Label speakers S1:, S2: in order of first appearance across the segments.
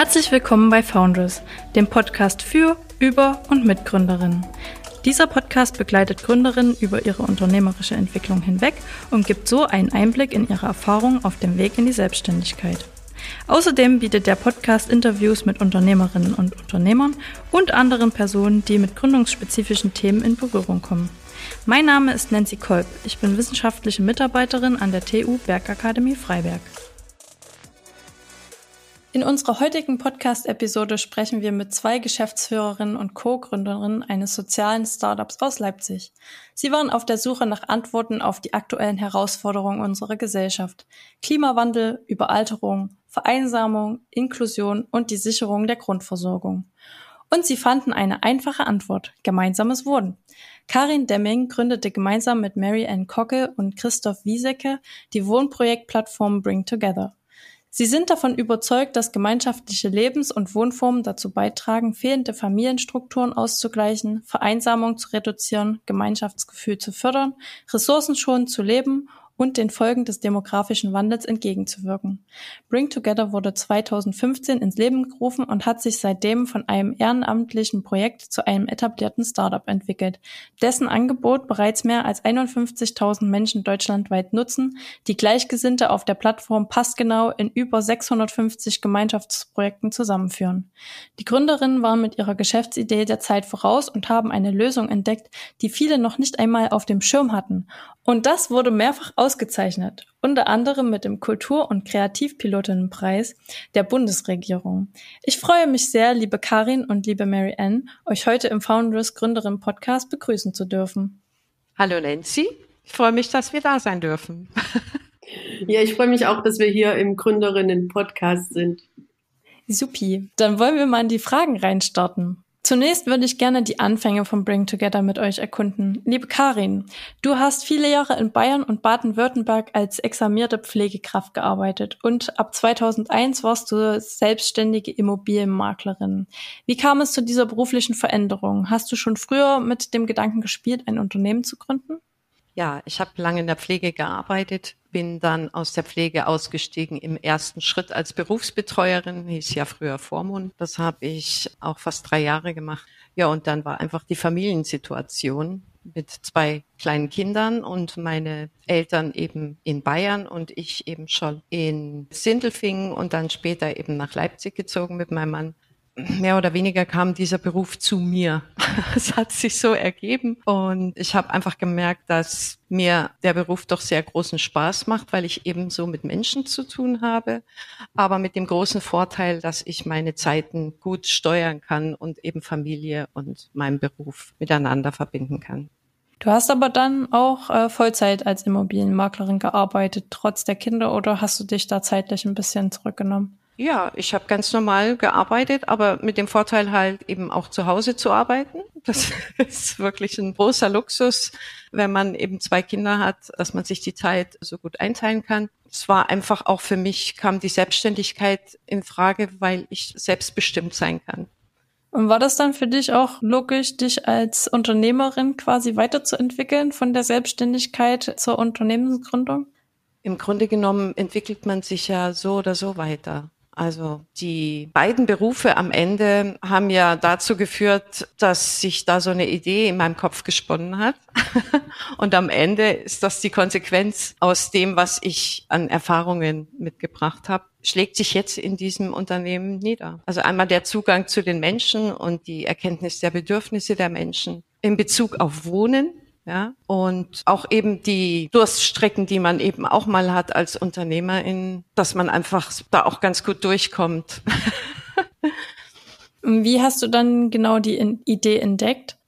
S1: Herzlich willkommen bei Founders, dem Podcast für, über und mit Gründerinnen. Dieser Podcast begleitet Gründerinnen über ihre unternehmerische Entwicklung hinweg und gibt so einen Einblick in ihre Erfahrungen auf dem Weg in die Selbstständigkeit. Außerdem bietet der Podcast Interviews mit Unternehmerinnen und Unternehmern und anderen Personen, die mit gründungsspezifischen Themen in Berührung kommen. Mein Name ist Nancy Kolb. Ich bin wissenschaftliche Mitarbeiterin an der TU Bergakademie Freiberg. In unserer heutigen Podcast-Episode sprechen wir mit zwei Geschäftsführerinnen und Co-Gründerinnen eines sozialen Startups aus Leipzig. Sie waren auf der Suche nach Antworten auf die aktuellen Herausforderungen unserer Gesellschaft. Klimawandel, Überalterung, Vereinsamung, Inklusion und die Sicherung der Grundversorgung. Und sie fanden eine einfache Antwort, gemeinsames Wohnen. Karin Demming gründete gemeinsam mit Mary Ann Kocke und Christoph Wiesecke die Wohnprojektplattform Bring Together. Sie sind davon überzeugt, dass gemeinschaftliche Lebens- und Wohnformen dazu beitragen, fehlende Familienstrukturen auszugleichen, Vereinsamung zu reduzieren, Gemeinschaftsgefühl zu fördern, ressourcenschonend zu leben und den Folgen des demografischen Wandels entgegenzuwirken. Bring Together wurde 2015 ins Leben gerufen und hat sich seitdem von einem ehrenamtlichen Projekt zu einem etablierten Startup entwickelt, dessen Angebot bereits mehr als 51.000 Menschen deutschlandweit nutzen, die Gleichgesinnte auf der Plattform passgenau in über 650 Gemeinschaftsprojekten zusammenführen. Die Gründerinnen waren mit ihrer Geschäftsidee der Zeit voraus und haben eine Lösung entdeckt, die viele noch nicht einmal auf dem Schirm hatten und das wurde mehrfach ausgezeichnet, unter anderem mit dem Kultur- und Kreativpilotinnenpreis der Bundesregierung. Ich freue mich sehr, liebe Karin und liebe Mary Ann, euch heute im Founders Gründerin Podcast begrüßen zu dürfen.
S2: Hallo Nancy, ich freue mich, dass wir da sein dürfen.
S3: Ja, ich freue mich auch, dass wir hier im Gründerinnen Podcast sind.
S1: Supi, dann wollen wir mal in die Fragen reinstarten. Zunächst würde ich gerne die Anfänge von Bring Together mit euch erkunden. Liebe Karin, du hast viele Jahre in Bayern und Baden-Württemberg als examierte Pflegekraft gearbeitet und ab 2001 warst du selbstständige Immobilienmaklerin. Wie kam es zu dieser beruflichen Veränderung? Hast du schon früher mit dem Gedanken gespielt, ein Unternehmen zu gründen?
S2: Ja, ich habe lange in der Pflege gearbeitet, bin dann aus der Pflege ausgestiegen im ersten Schritt als Berufsbetreuerin, hieß ja früher Vormund. Das habe ich auch fast drei Jahre gemacht. Ja, und dann war einfach die Familiensituation mit zwei kleinen Kindern und meine Eltern eben in Bayern und ich eben schon in Sindelfingen und dann später eben nach Leipzig gezogen mit meinem Mann mehr oder weniger kam dieser Beruf zu mir. Es hat sich so ergeben und ich habe einfach gemerkt, dass mir der Beruf doch sehr großen Spaß macht, weil ich eben so mit Menschen zu tun habe, aber mit dem großen Vorteil, dass ich meine Zeiten gut steuern kann und eben Familie und meinen Beruf miteinander verbinden kann.
S1: Du hast aber dann auch äh, Vollzeit als Immobilienmaklerin gearbeitet, trotz der Kinder, oder hast du dich da zeitlich ein bisschen zurückgenommen?
S2: Ja, ich habe ganz normal gearbeitet, aber mit dem Vorteil halt eben auch zu Hause zu arbeiten. Das ist wirklich ein großer Luxus, wenn man eben zwei Kinder hat, dass man sich die Zeit so gut einteilen kann. Es war einfach auch für mich, kam die Selbstständigkeit in Frage, weil ich selbstbestimmt sein kann.
S1: Und war das dann für dich auch logisch, dich als Unternehmerin quasi weiterzuentwickeln von der Selbstständigkeit zur Unternehmensgründung?
S2: Im Grunde genommen entwickelt man sich ja so oder so weiter. Also die beiden Berufe am Ende haben ja dazu geführt, dass sich da so eine Idee in meinem Kopf gesponnen hat. Und am Ende ist das die Konsequenz aus dem, was ich an Erfahrungen mitgebracht habe, schlägt sich jetzt in diesem Unternehmen nieder. Also einmal der Zugang zu den Menschen und die Erkenntnis der Bedürfnisse der Menschen in Bezug auf Wohnen ja, und auch eben die Durststrecken, die man eben auch mal hat als Unternehmerin, dass man einfach da auch ganz gut durchkommt.
S1: Wie hast du dann genau die Idee entdeckt?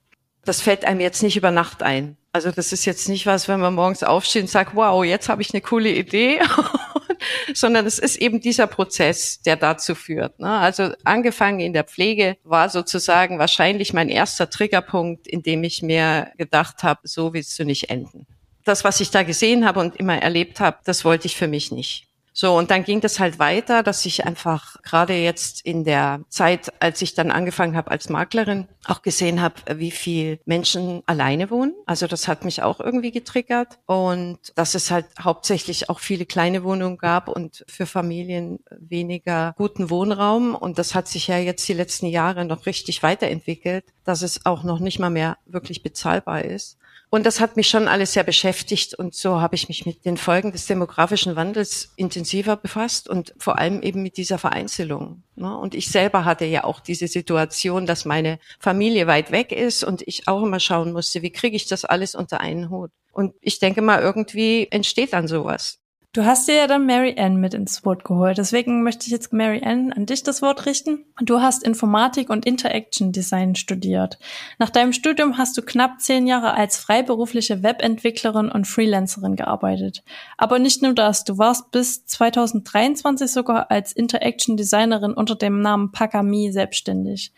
S2: Das fällt einem jetzt nicht über Nacht ein. Also das ist jetzt nicht was, wenn man morgens aufsteht und sagt, wow, jetzt habe ich eine coole Idee sondern es ist eben dieser Prozess, der dazu führt. Ne? Also angefangen in der Pflege war sozusagen wahrscheinlich mein erster Triggerpunkt, in dem ich mir gedacht habe, so willst du nicht enden. Das, was ich da gesehen habe und immer erlebt habe, das wollte ich für mich nicht. So, und dann ging das halt weiter, dass ich einfach gerade jetzt in der Zeit, als ich dann angefangen habe als Maklerin, auch gesehen habe, wie viel Menschen alleine wohnen. Also das hat mich auch irgendwie getriggert. Und dass es halt hauptsächlich auch viele kleine Wohnungen gab und für Familien weniger guten Wohnraum. Und das hat sich ja jetzt die letzten Jahre noch richtig weiterentwickelt, dass es auch noch nicht mal mehr wirklich bezahlbar ist. Und das hat mich schon alles sehr beschäftigt und so habe ich mich mit den Folgen des demografischen Wandels intensiver befasst und vor allem eben mit dieser Vereinzelung. Ne? Und ich selber hatte ja auch diese Situation, dass meine Familie weit weg ist und ich auch immer schauen musste, wie kriege ich das alles unter einen Hut. Und ich denke mal, irgendwie entsteht dann sowas.
S1: Du hast dir ja dann Mary Ann mit ins Boot geholt. Deswegen möchte ich jetzt Mary Ann an dich das Wort richten. Du hast Informatik und Interaction Design studiert. Nach deinem Studium hast du knapp zehn Jahre als freiberufliche Webentwicklerin und Freelancerin gearbeitet. Aber nicht nur das, du warst bis 2023 sogar als Interaction Designerin unter dem Namen Pakami selbstständig.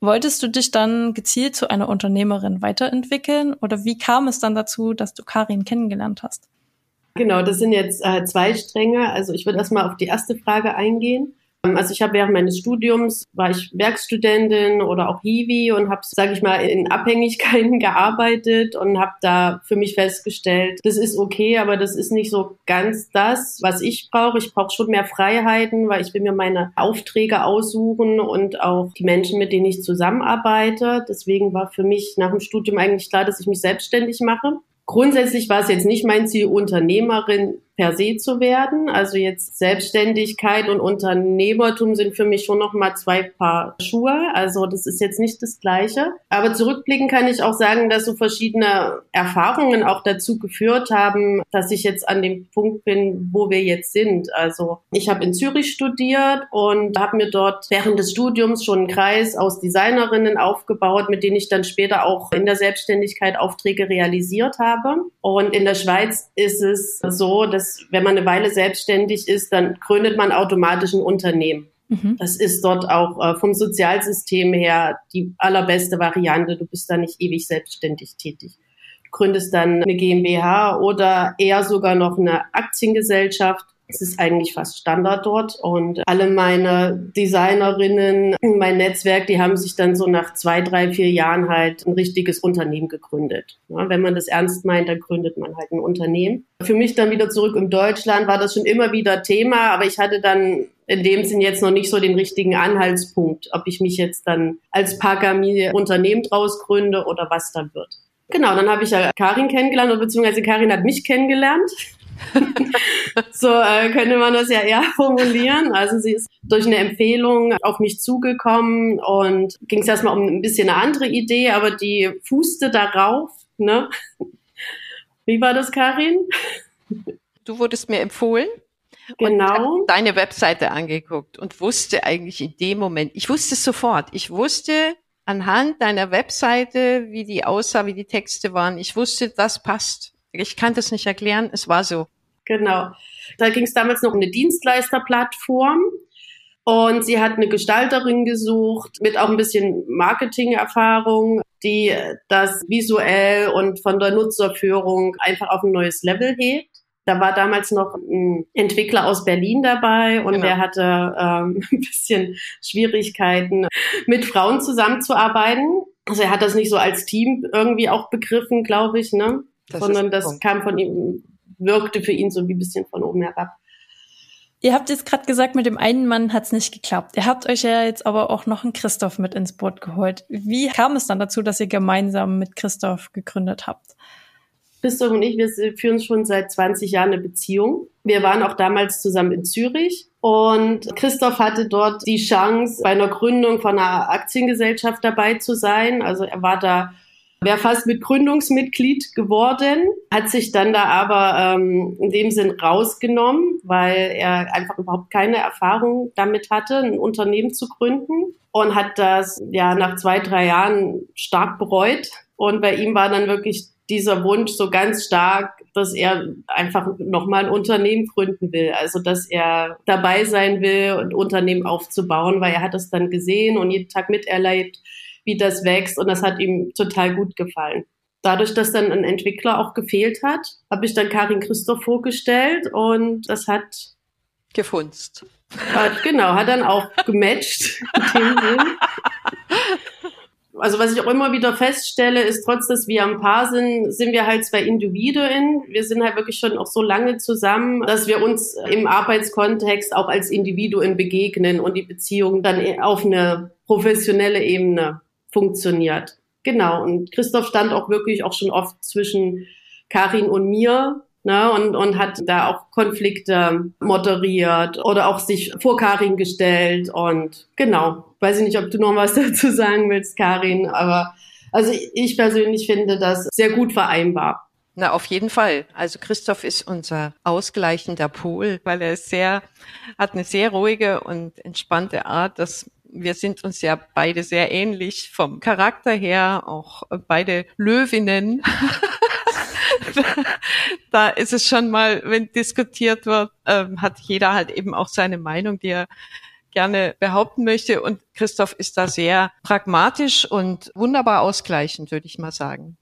S1: Wolltest du dich dann gezielt zu einer Unternehmerin weiterentwickeln oder wie kam es dann dazu, dass du Karin kennengelernt hast?
S3: Genau, das sind jetzt äh, zwei Stränge. Also ich würde erstmal auf die erste Frage eingehen. Ähm, also ich habe während meines Studiums war ich Werkstudentin oder auch Hiwi und habe, sage ich mal, in Abhängigkeiten gearbeitet und habe da für mich festgestellt, das ist okay, aber das ist nicht so ganz das, was ich brauche. Ich brauche schon mehr Freiheiten, weil ich will mir meine Aufträge aussuchen und auch die Menschen, mit denen ich zusammenarbeite. Deswegen war für mich nach dem Studium eigentlich klar, dass ich mich selbstständig mache. Grundsätzlich war es jetzt nicht mein Ziel, Unternehmerin per se zu werden. Also jetzt Selbstständigkeit und Unternehmertum sind für mich schon noch mal zwei Paar Schuhe. Also das ist jetzt nicht das Gleiche. Aber zurückblicken kann ich auch sagen, dass so verschiedene Erfahrungen auch dazu geführt haben, dass ich jetzt an dem Punkt bin, wo wir jetzt sind. Also ich habe in Zürich studiert und habe mir dort während des Studiums schon einen Kreis aus Designerinnen aufgebaut, mit denen ich dann später auch in der Selbstständigkeit Aufträge realisiert habe. Und in der Schweiz ist es so, dass wenn man eine Weile selbstständig ist, dann gründet man automatisch ein Unternehmen. Mhm. Das ist dort auch äh, vom Sozialsystem her die allerbeste Variante. Du bist da nicht ewig selbstständig tätig. Du gründest dann eine GmbH oder eher sogar noch eine Aktiengesellschaft es ist eigentlich fast Standard dort und alle meine Designerinnen, mein Netzwerk, die haben sich dann so nach zwei, drei, vier Jahren halt ein richtiges Unternehmen gegründet. Ja, wenn man das ernst meint, dann gründet man halt ein Unternehmen. Für mich dann wieder zurück in Deutschland war das schon immer wieder Thema, aber ich hatte dann in dem Sinn jetzt noch nicht so den richtigen Anhaltspunkt, ob ich mich jetzt dann als Parkami Unternehmen draus gründe oder was dann wird. Genau, dann habe ich ja Karin kennengelernt, beziehungsweise Karin hat mich kennengelernt. so äh, könnte man das ja eher formulieren. Also sie ist durch eine Empfehlung auf mich zugekommen und ging es erstmal um ein bisschen eine andere Idee, aber die fußte darauf. Ne? Wie war das, Karin?
S2: Du wurdest mir empfohlen.
S3: Genau.
S2: Und deine Webseite angeguckt und wusste eigentlich in dem Moment, ich wusste es sofort, ich wusste anhand deiner Webseite, wie die aussah, wie die Texte waren, ich wusste, das passt. Ich kann das nicht erklären, es war so.
S3: Genau. Da ging es damals noch um eine Dienstleisterplattform. Und sie hat eine Gestalterin gesucht mit auch ein bisschen Marketingerfahrung, die das visuell und von der Nutzerführung einfach auf ein neues Level hebt. Da war damals noch ein Entwickler aus Berlin dabei und genau. der hatte ähm, ein bisschen Schwierigkeiten, mit Frauen zusammenzuarbeiten. Also er hat das nicht so als Team irgendwie auch begriffen, glaube ich, ne? Das sondern das kam von ihm, wirkte für ihn so wie ein bisschen von oben herab.
S1: Ihr habt jetzt gerade gesagt, mit dem einen Mann hat's nicht geklappt. Ihr habt euch ja jetzt aber auch noch einen Christoph mit ins Boot geholt. Wie kam es dann dazu, dass ihr gemeinsam mit Christoph gegründet habt?
S3: Christoph und ich, wir führen schon seit 20 Jahren eine Beziehung. Wir waren auch damals zusammen in Zürich und Christoph hatte dort die Chance, bei einer Gründung von einer Aktiengesellschaft dabei zu sein. Also er war da wäre fast mit Gründungsmitglied geworden, hat sich dann da aber ähm, in dem Sinn rausgenommen, weil er einfach überhaupt keine Erfahrung damit hatte, ein Unternehmen zu gründen und hat das ja nach zwei, drei Jahren stark bereut. Und bei ihm war dann wirklich dieser Wunsch so ganz stark, dass er einfach nochmal ein Unternehmen gründen will. Also, dass er dabei sein will und Unternehmen aufzubauen, weil er hat es dann gesehen und jeden Tag miterlebt, wie das wächst und das hat ihm total gut gefallen. Dadurch, dass dann ein Entwickler auch gefehlt hat, habe ich dann Karin Christoph vorgestellt und das hat
S2: gefunzt.
S3: Hat, genau, hat dann auch gematcht. also was ich auch immer wieder feststelle, ist, trotz dass wir ein Paar sind, sind wir halt zwei Individuen. Wir sind halt wirklich schon auch so lange zusammen, dass wir uns im Arbeitskontext auch als Individuen begegnen und die Beziehung dann auf eine professionelle Ebene funktioniert. Genau. Und Christoph stand auch wirklich auch schon oft zwischen Karin und mir ne, und, und hat da auch Konflikte moderiert oder auch sich vor Karin gestellt und genau. Weiß ich nicht, ob du noch was dazu sagen willst, Karin, aber also ich persönlich finde das sehr gut vereinbar.
S2: Na, auf jeden Fall. Also Christoph ist unser ausgleichender Pol, weil er ist sehr, hat eine sehr ruhige und entspannte Art. Das wir sind uns ja beide sehr ähnlich vom Charakter her, auch beide Löwinnen. da ist es schon mal, wenn diskutiert wird, ähm, hat jeder halt eben auch seine Meinung, die er gerne behaupten möchte. Und Christoph ist da sehr pragmatisch und wunderbar ausgleichend, würde ich mal sagen.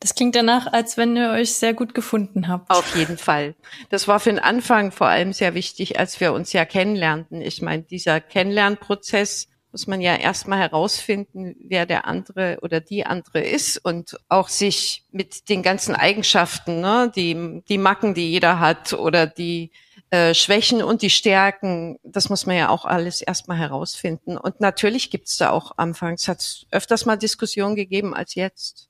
S1: Das klingt danach, als wenn ihr euch sehr gut gefunden habt.
S2: Auf jeden Fall. Das war für den Anfang vor allem sehr wichtig, als wir uns ja kennenlernten. Ich meine, dieser Kennenlernprozess muss man ja erstmal herausfinden, wer der andere oder die andere ist und auch sich mit den ganzen Eigenschaften, ne, die, die Macken, die jeder hat oder die äh, Schwächen und die Stärken, das muss man ja auch alles erstmal herausfinden. Und natürlich gibt's da auch anfangs, hat öfters mal Diskussionen gegeben als jetzt.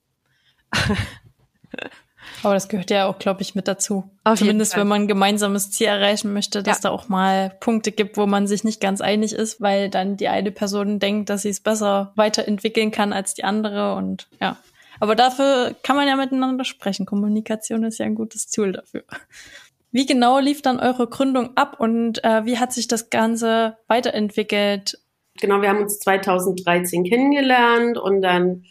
S1: Aber das gehört ja auch, glaube ich, mit dazu. Auf Zumindest wenn man ein gemeinsames Ziel erreichen möchte, dass ja. da auch mal Punkte gibt, wo man sich nicht ganz einig ist, weil dann die eine Person denkt, dass sie es besser weiterentwickeln kann als die andere und ja. Aber dafür kann man ja miteinander sprechen. Kommunikation ist ja ein gutes Tool dafür. Wie genau lief dann eure Gründung ab und äh, wie hat sich das Ganze weiterentwickelt?
S3: Genau, wir haben uns 2013 kennengelernt und dann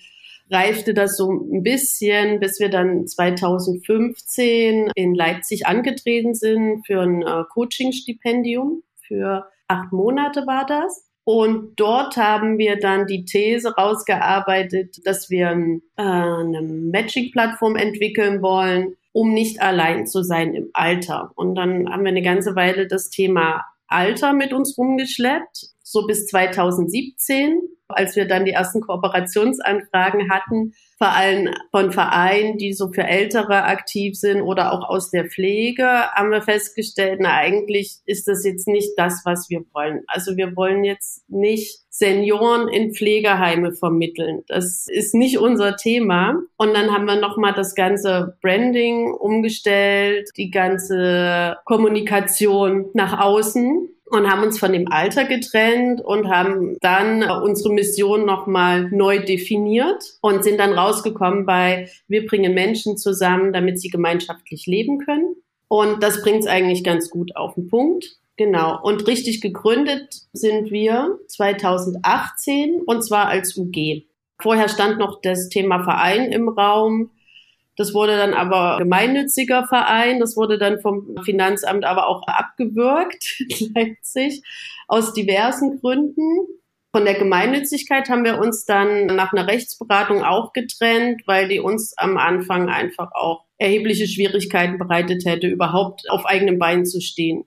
S3: reifte das so ein bisschen, bis wir dann 2015 in Leipzig angetreten sind für ein äh, Coaching-Stipendium. Für acht Monate war das. Und dort haben wir dann die These rausgearbeitet, dass wir äh, eine Matching-Plattform entwickeln wollen, um nicht allein zu sein im Alter. Und dann haben wir eine ganze Weile das Thema Alter mit uns rumgeschleppt, so bis 2017 als wir dann die ersten Kooperationsanfragen hatten, vor allem von Vereinen, die so für Ältere aktiv sind oder auch aus der Pflege, haben wir festgestellt, na eigentlich ist das jetzt nicht das, was wir wollen. Also wir wollen jetzt nicht Senioren in Pflegeheime vermitteln. Das ist nicht unser Thema. Und dann haben wir nochmal das ganze Branding umgestellt, die ganze Kommunikation nach außen und haben uns von dem Alter getrennt und haben dann unsere Mission nochmal neu definiert und sind dann rausgekommen bei, wir bringen Menschen zusammen, damit sie gemeinschaftlich leben können. Und das bringt es eigentlich ganz gut auf den Punkt. Genau. Und richtig gegründet sind wir 2018 und zwar als UG. Vorher stand noch das Thema Verein im Raum. Das wurde dann aber gemeinnütziger Verein. Das wurde dann vom Finanzamt aber auch abgewürgt, Leipzig, aus diversen Gründen. Von der Gemeinnützigkeit haben wir uns dann nach einer Rechtsberatung auch getrennt, weil die uns am Anfang einfach auch erhebliche Schwierigkeiten bereitet hätte, überhaupt auf eigenen Beinen zu stehen.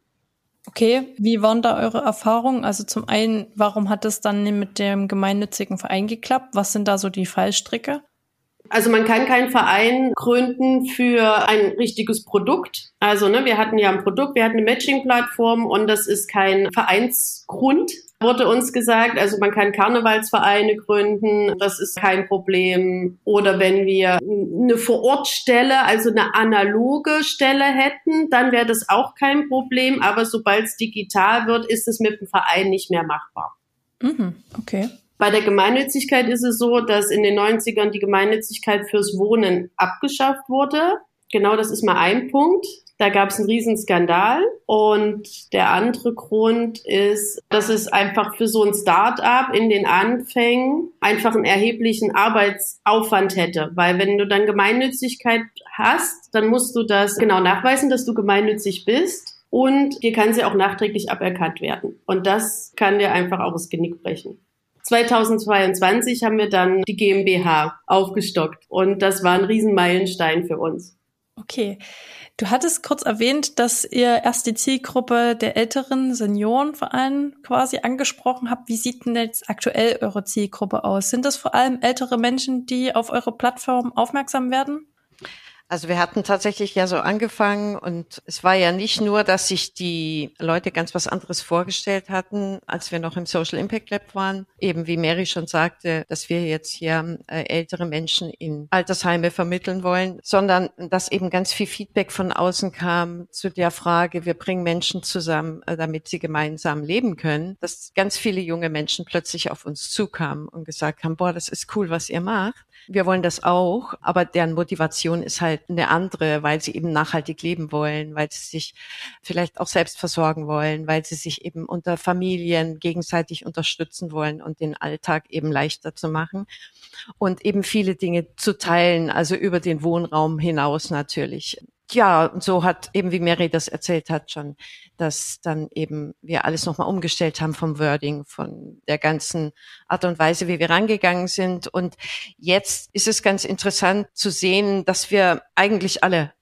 S1: Okay, wie waren da eure Erfahrungen? Also zum einen, warum hat es dann mit dem gemeinnützigen Verein geklappt? Was sind da so die Fallstricke?
S3: Also man kann keinen Verein gründen für ein richtiges Produkt. Also ne, wir hatten ja ein Produkt, wir hatten eine Matching-Plattform und das ist kein Vereinsgrund, wurde uns gesagt. Also man kann Karnevalsvereine gründen, das ist kein Problem. Oder wenn wir eine Vorortstelle, also eine analoge Stelle hätten, dann wäre das auch kein Problem. Aber sobald es digital wird, ist es mit dem Verein nicht mehr machbar.
S1: Mhm, okay.
S3: Bei der Gemeinnützigkeit ist es so, dass in den 90ern die Gemeinnützigkeit fürs Wohnen abgeschafft wurde. Genau, das ist mal ein Punkt. Da gab es einen Riesenskandal. Und der andere Grund ist, dass es einfach für so ein Start-up in den Anfängen einfach einen erheblichen Arbeitsaufwand hätte. Weil wenn du dann Gemeinnützigkeit hast, dann musst du das genau nachweisen, dass du gemeinnützig bist. Und dir kann sie auch nachträglich aberkannt werden. Und das kann dir einfach auch das Genick brechen. 2022 haben wir dann die GmbH aufgestockt und das war ein Riesenmeilenstein für uns.
S1: Okay. Du hattest kurz erwähnt, dass ihr erst die Zielgruppe der älteren Senioren vor allem quasi angesprochen habt. Wie sieht denn jetzt aktuell eure Zielgruppe aus? Sind das vor allem ältere Menschen, die auf eure Plattform aufmerksam werden?
S2: Also wir hatten tatsächlich ja so angefangen und es war ja nicht nur, dass sich die Leute ganz was anderes vorgestellt hatten, als wir noch im Social Impact Lab waren. Eben wie Mary schon sagte, dass wir jetzt hier äh, ältere Menschen in Altersheime vermitteln wollen, sondern dass eben ganz viel Feedback von außen kam zu der Frage, wir bringen Menschen zusammen, äh, damit sie gemeinsam leben können, dass ganz viele junge Menschen plötzlich auf uns zukamen und gesagt haben, boah, das ist cool, was ihr macht. Wir wollen das auch, aber deren Motivation ist halt eine andere, weil sie eben nachhaltig leben wollen, weil sie sich vielleicht auch selbst versorgen wollen, weil sie sich eben unter Familien gegenseitig unterstützen wollen und den Alltag eben leichter zu machen und eben viele Dinge zu teilen, also über den Wohnraum hinaus natürlich ja, und so hat eben, wie Mary das erzählt hat, schon, dass dann eben wir alles nochmal umgestellt haben vom Wording, von der ganzen Art und Weise, wie wir rangegangen sind. Und jetzt ist es ganz interessant zu sehen, dass wir eigentlich alle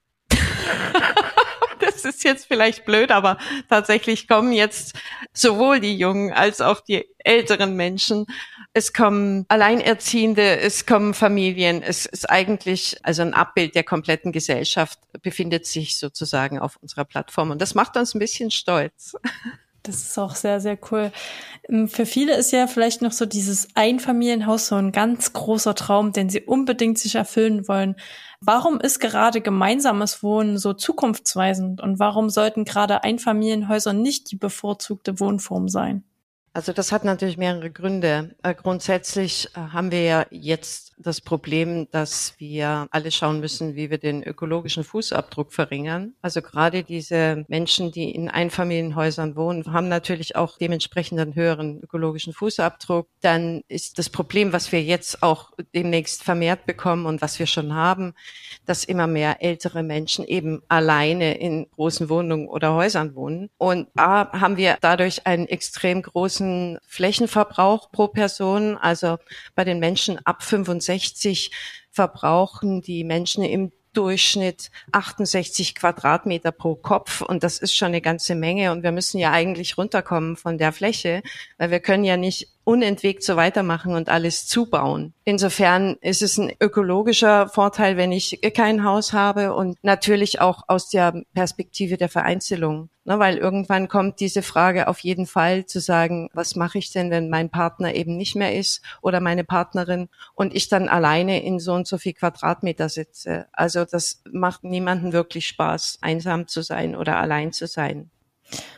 S2: das ist jetzt vielleicht blöd, aber tatsächlich kommen jetzt sowohl die jungen als auch die älteren Menschen es kommen Alleinerziehende, es kommen Familien. Es ist eigentlich also ein Abbild der kompletten Gesellschaft befindet sich sozusagen auf unserer Plattform und das macht uns ein bisschen stolz.
S1: Das ist auch sehr, sehr cool. Ähm, für viele ist ja vielleicht noch so dieses Einfamilienhaus so ein ganz großer Traum, den sie unbedingt sich erfüllen wollen. Warum ist gerade gemeinsames Wohnen so zukunftsweisend und warum sollten gerade Einfamilienhäuser nicht die bevorzugte Wohnform sein?
S2: Also das hat natürlich mehrere Gründe. Äh, grundsätzlich äh, haben wir ja jetzt das Problem, dass wir alle schauen müssen, wie wir den ökologischen Fußabdruck verringern. Also gerade diese Menschen, die in Einfamilienhäusern wohnen, haben natürlich auch dementsprechend einen höheren ökologischen Fußabdruck. Dann ist das Problem, was wir jetzt auch demnächst vermehrt bekommen und was wir schon haben, dass immer mehr ältere Menschen eben alleine in großen Wohnungen oder Häusern wohnen. Und da haben wir dadurch einen extrem großen Flächenverbrauch pro Person. Also bei den Menschen ab 65 65 verbrauchen die Menschen im Durchschnitt 68 Quadratmeter pro Kopf und das ist schon eine ganze Menge und wir müssen ja eigentlich runterkommen von der Fläche, weil wir können ja nicht unentwegt so weitermachen und alles zubauen. Insofern ist es ein ökologischer Vorteil, wenn ich kein Haus habe und natürlich auch aus der Perspektive der Vereinzelung. Ne, weil irgendwann kommt diese Frage auf jeden Fall zu sagen, was mache ich denn, wenn mein Partner eben nicht mehr ist oder meine Partnerin und ich dann alleine in so und so viel Quadratmeter sitze. Also das macht niemanden wirklich Spaß, einsam zu sein oder allein zu sein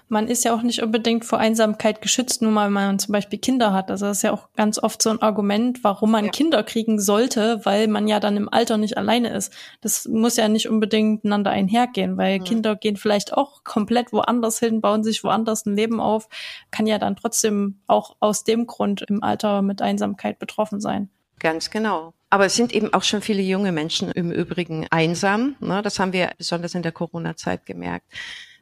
S1: man ist ja auch nicht unbedingt vor Einsamkeit geschützt, nur weil man zum Beispiel Kinder hat. Also das ist ja auch ganz oft so ein Argument, warum man ja. Kinder kriegen sollte, weil man ja dann im Alter nicht alleine ist. Das muss ja nicht unbedingt einander einhergehen, weil ja. Kinder gehen vielleicht auch komplett woanders hin, bauen sich woanders ein Leben auf, kann ja dann trotzdem auch aus dem Grund im Alter mit Einsamkeit betroffen sein.
S2: Ganz genau. Aber es sind eben auch schon viele junge Menschen im Übrigen einsam. Ne? Das haben wir besonders in der Corona-Zeit gemerkt.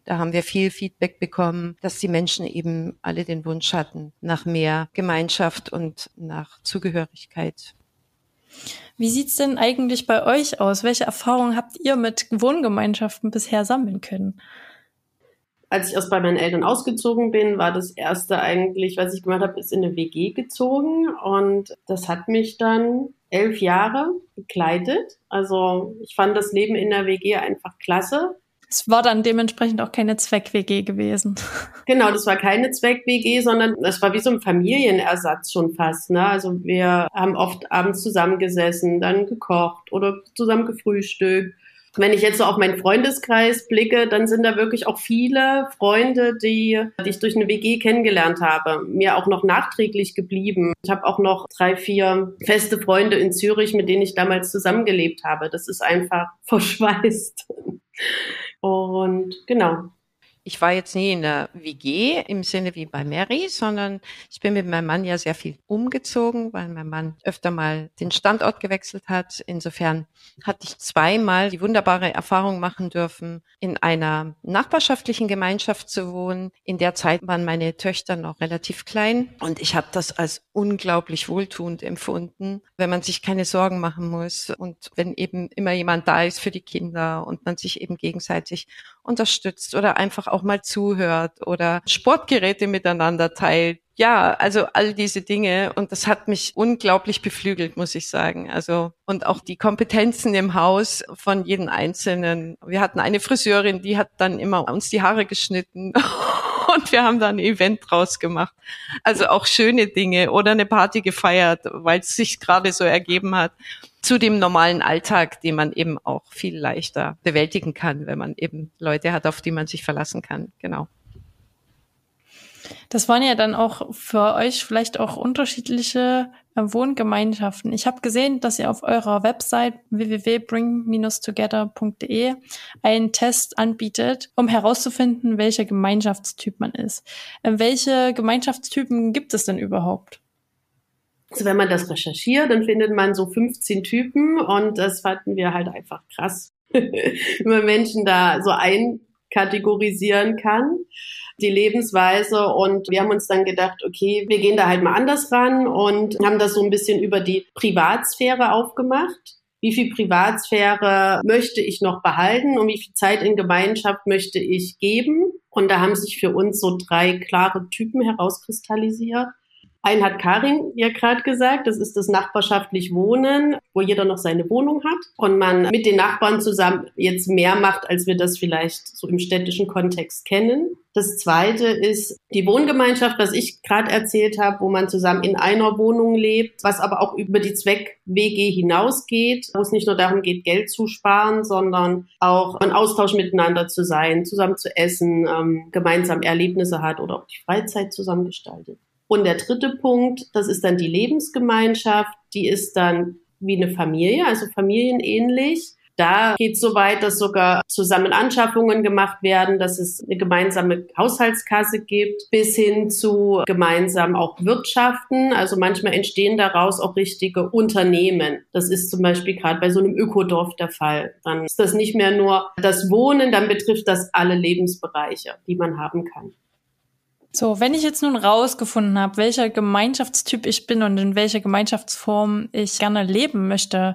S2: Da haben wir viel Feedback bekommen, dass die Menschen eben alle den Wunsch hatten nach mehr Gemeinschaft und nach Zugehörigkeit.
S1: Wie sieht's denn eigentlich bei euch aus? Welche Erfahrungen habt ihr mit Wohngemeinschaften bisher sammeln können?
S3: Als ich aus bei meinen Eltern ausgezogen bin, war das erste eigentlich, was ich gemacht habe, ist in eine WG gezogen und das hat mich dann elf Jahre begleitet. Also ich fand das Leben in der WG einfach klasse.
S1: Es war dann dementsprechend auch keine Zweck-WG gewesen.
S3: Genau, das war keine Zweck-WG, sondern es war wie so ein Familienersatz schon fast. Ne? Also wir haben oft abends zusammengesessen, dann gekocht oder zusammen gefrühstückt. Wenn ich jetzt so auf meinen Freundeskreis blicke, dann sind da wirklich auch viele Freunde, die, die ich durch eine WG kennengelernt habe, mir auch noch nachträglich geblieben. Ich habe auch noch drei, vier feste Freunde in Zürich, mit denen ich damals zusammengelebt habe. Das ist einfach verschweißt. Und genau.
S2: Ich war jetzt nie in der WG im Sinne wie bei Mary, sondern ich bin mit meinem Mann ja sehr viel umgezogen, weil mein Mann öfter mal den Standort gewechselt hat. Insofern hatte ich zweimal die wunderbare Erfahrung machen dürfen, in einer nachbarschaftlichen Gemeinschaft zu wohnen. In der Zeit waren meine Töchter noch relativ klein und ich habe das als unglaublich wohltuend empfunden, wenn man sich keine Sorgen machen muss und wenn eben immer jemand da ist für die Kinder und man sich eben gegenseitig unterstützt oder einfach auch mal zuhört oder Sportgeräte miteinander teilt. Ja, also all diese Dinge und das hat mich unglaublich beflügelt, muss ich sagen. Also und auch die Kompetenzen im Haus von jedem Einzelnen. Wir hatten eine Friseurin, die hat dann immer uns die Haare geschnitten und wir haben da ein Event draus gemacht. Also auch schöne Dinge oder eine Party gefeiert, weil es sich gerade so ergeben hat zu dem normalen Alltag, den man eben auch viel leichter bewältigen kann, wenn man eben Leute hat, auf die man sich verlassen kann. Genau.
S1: Das waren ja dann auch für euch vielleicht auch unterschiedliche äh, Wohngemeinschaften. Ich habe gesehen, dass ihr auf eurer Website www.bring-together.de einen Test anbietet, um herauszufinden, welcher Gemeinschaftstyp man ist. Äh, welche Gemeinschaftstypen gibt es denn überhaupt?
S3: Also wenn man das recherchiert, dann findet man so 15 Typen und das fanden wir halt einfach krass, wie man Menschen da so einkategorisieren kann die Lebensweise. Und wir haben uns dann gedacht, okay, wir gehen da halt mal anders ran und haben das so ein bisschen über die Privatsphäre aufgemacht. Wie viel Privatsphäre möchte ich noch behalten und wie viel Zeit in Gemeinschaft möchte ich geben? Und da haben sich für uns so drei klare Typen herauskristallisiert. Einen hat Karin ja gerade gesagt, das ist das nachbarschaftlich Wohnen, wo jeder noch seine Wohnung hat und man mit den Nachbarn zusammen jetzt mehr macht, als wir das vielleicht so im städtischen Kontext kennen. Das zweite ist die Wohngemeinschaft, was ich gerade erzählt habe, wo man zusammen in einer Wohnung lebt, was aber auch über die Zweck-WG hinausgeht, wo es nicht nur darum geht, Geld zu sparen, sondern auch ein Austausch miteinander zu sein, zusammen zu essen, ähm, gemeinsam Erlebnisse hat oder auch die Freizeit zusammen gestaltet. Und der dritte Punkt, das ist dann die Lebensgemeinschaft, die ist dann wie eine Familie, also familienähnlich. Da geht es so weit, dass sogar zusammen Anschaffungen gemacht werden, dass es eine gemeinsame Haushaltskasse gibt, bis hin zu gemeinsam auch Wirtschaften. Also manchmal entstehen daraus auch richtige Unternehmen. Das ist zum Beispiel gerade bei so einem Ökodorf der Fall. Dann ist das nicht mehr nur das Wohnen, dann betrifft das alle Lebensbereiche, die man haben kann.
S1: So, wenn ich jetzt nun rausgefunden habe, welcher Gemeinschaftstyp ich bin und in welcher Gemeinschaftsform ich gerne leben möchte,